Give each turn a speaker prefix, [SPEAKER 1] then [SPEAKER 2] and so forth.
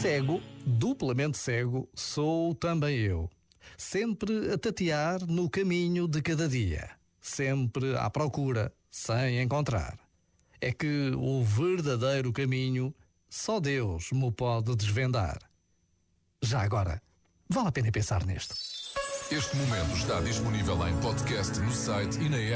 [SPEAKER 1] Cego, duplamente cego, sou também eu. Sempre a tatear no caminho de cada dia. Sempre à procura, sem encontrar. É que o verdadeiro caminho só Deus me pode desvendar. Já agora, vale a pena pensar nisto.
[SPEAKER 2] Este momento está disponível em podcast no site e na app.